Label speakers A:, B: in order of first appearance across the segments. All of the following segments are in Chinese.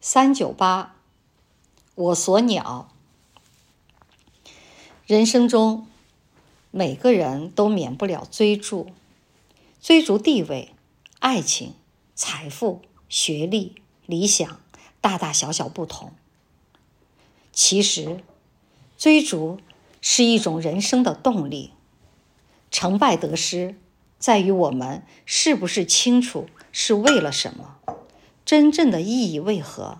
A: 三九八，我所鸟。人生中，每个人都免不了追逐，追逐地位、爱情、财富、学历、理想，大大小小不同。其实，追逐是一种人生的动力。成败得失，在于我们是不是清楚是为了什么，真正的意义为何，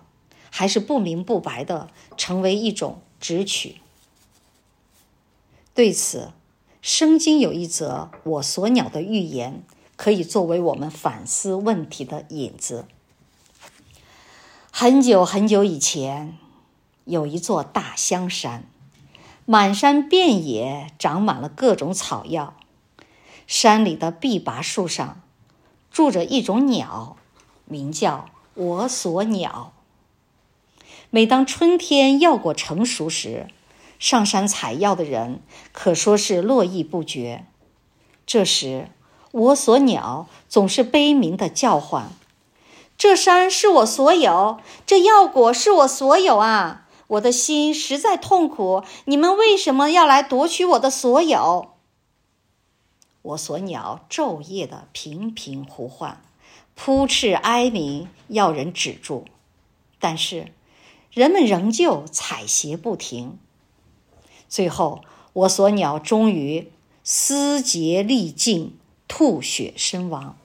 A: 还是不明不白的成为一种直取。对此，《圣经》有一则“我所鸟”的寓言，可以作为我们反思问题的引子。很久很久以前，有一座大香山，满山遍野长满了各种草药。山里的碧拔树上，住着一种鸟，名叫我所鸟。每当春天药果成熟时，上山采药的人可说是络绎不绝。这时，我所鸟总是悲鸣地叫唤：“这山是我所有，这药果是我所有啊！我的心实在痛苦，你们为什么要来夺取我的所有？”我所鸟昼夜的频频呼唤，扑翅哀鸣，要人止住。但是，人们仍旧采撷不停。最后，我所鸟终于嘶竭力尽，吐血身亡。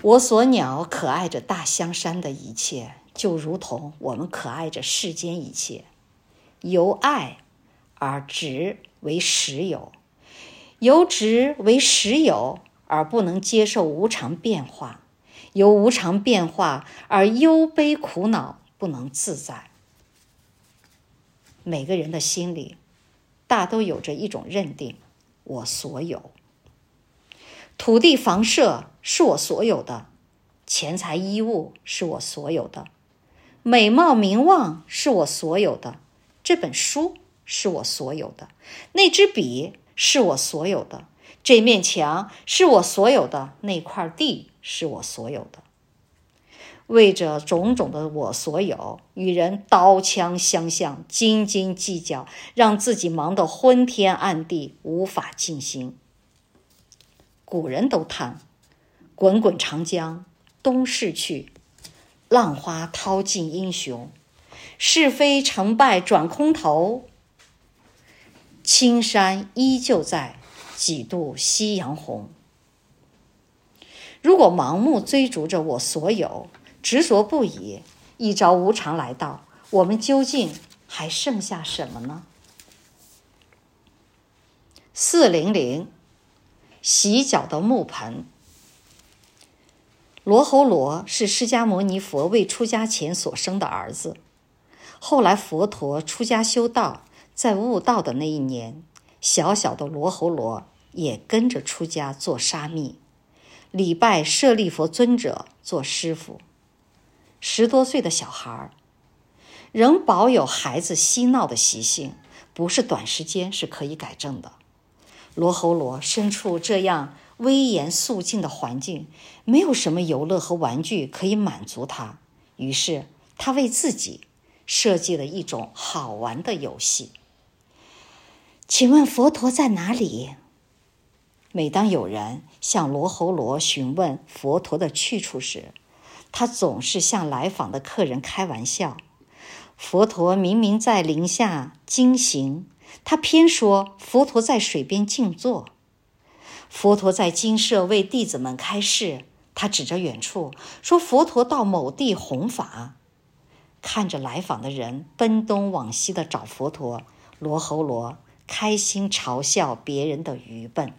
A: 我所鸟可爱着大香山的一切，就如同我们可爱着世间一切，由爱而执为实有。由执为实有，而不能接受无常变化；由无常变化而忧悲苦恼，不能自在。每个人的心里，大都有着一种认定：我所有。土地房舍是我所有的，钱财衣物是我所有的，美貌名望是我所有的，这本书是我所有的，那支笔。是我所有的，这面墙是我所有的，那块地是我所有的。为着种种的我所有，与人刀枪相向，斤斤计较，让自己忙得昏天暗地，无法静心。古人都叹：“滚滚长江东逝去，浪花淘尽英雄。是非成败转空头。”青山依旧在，几度夕阳红。如果盲目追逐着我所有，执着不已，一朝无常来到，我们究竟还剩下什么呢？四零零，洗脚的木盆。罗侯罗是释迦牟尼佛未出家前所生的儿子，后来佛陀出家修道。在悟道的那一年，小小的罗侯罗也跟着出家做沙弥，礼拜舍利弗尊者做师父。十多岁的小孩儿，仍保有孩子嬉闹的习性，不是短时间是可以改正的。罗侯罗身处这样威严肃静的环境，没有什么游乐和玩具可以满足他，于是他为自己设计了一种好玩的游戏。请问佛陀在哪里？每当有人向罗侯罗询问佛陀的去处时，他总是向来访的客人开玩笑：“佛陀明明在林下经行，他偏说佛陀在水边静坐。佛陀在精舍为弟子们开示，他指着远处说佛陀到某地弘法。”看着来访的人奔东往西的找佛陀，罗侯罗。开心嘲笑别人的愚笨。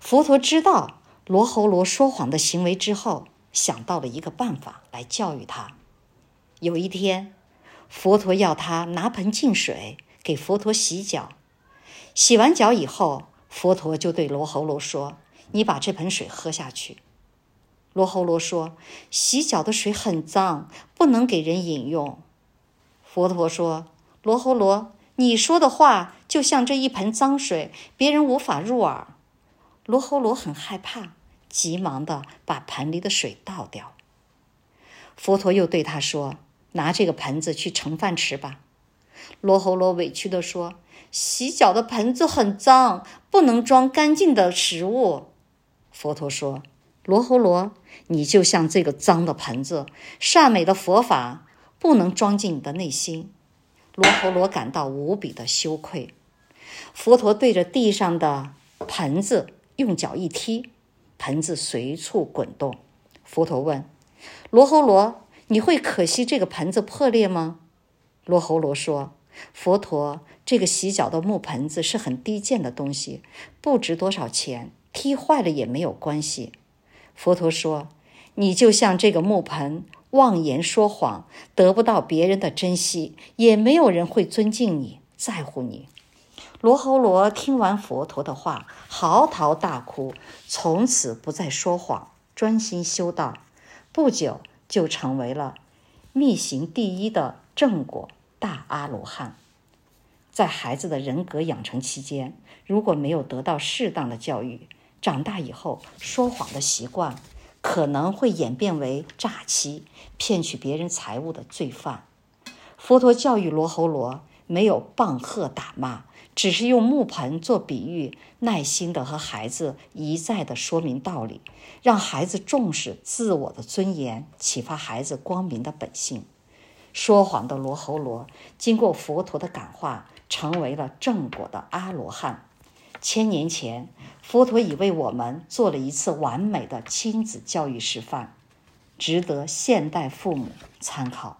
A: 佛陀知道罗喉罗说谎的行为之后，想到了一个办法来教育他。有一天，佛陀要他拿盆净水给佛陀洗脚。洗完脚以后，佛陀就对罗喉罗说：“你把这盆水喝下去。”罗喉罗说：“洗脚的水很脏，不能给人饮用。”佛陀说：“罗喉罗。”你说的话就像这一盆脏水，别人无法入耳。罗睺罗很害怕，急忙地把盆里的水倒掉。佛陀又对他说：“拿这个盆子去盛饭吃吧。”罗睺罗委屈地说：“洗脚的盆子很脏，不能装干净的食物。”佛陀说：“罗睺罗，你就像这个脏的盆子，善美的佛法不能装进你的内心。”罗侯罗感到无比的羞愧。佛陀对着地上的盆子用脚一踢，盆子随处滚动。佛陀问。罗侯罗，你会可惜这个盆子破裂吗？罗侯罗说：“佛陀，这个洗脚的木盆子是很低贱的东西，不值多少钱，踢坏了也没有关系。”佛陀说：“你就像这个木盆，妄言说谎，得不到别人的珍惜，也没有人会尊敬你，在乎你。”罗侯罗听完佛陀的话，嚎啕大哭，从此不再说谎，专心修道。不久就成为了密行第一的正果大阿罗汉。在孩子的人格养成期间，如果没有得到适当的教育，长大以后说谎的习惯可能会演变为诈欺、骗取别人财物的罪犯。佛陀教育罗睺罗，没有棒喝打骂。只是用木盆做比喻，耐心地和孩子一再地说明道理，让孩子重视自我的尊严，启发孩子光明的本性。说谎的罗睺罗经过佛陀的感化，成为了正果的阿罗汉。千年前，佛陀已为我们做了一次完美的亲子教育示范，值得现代父母参考。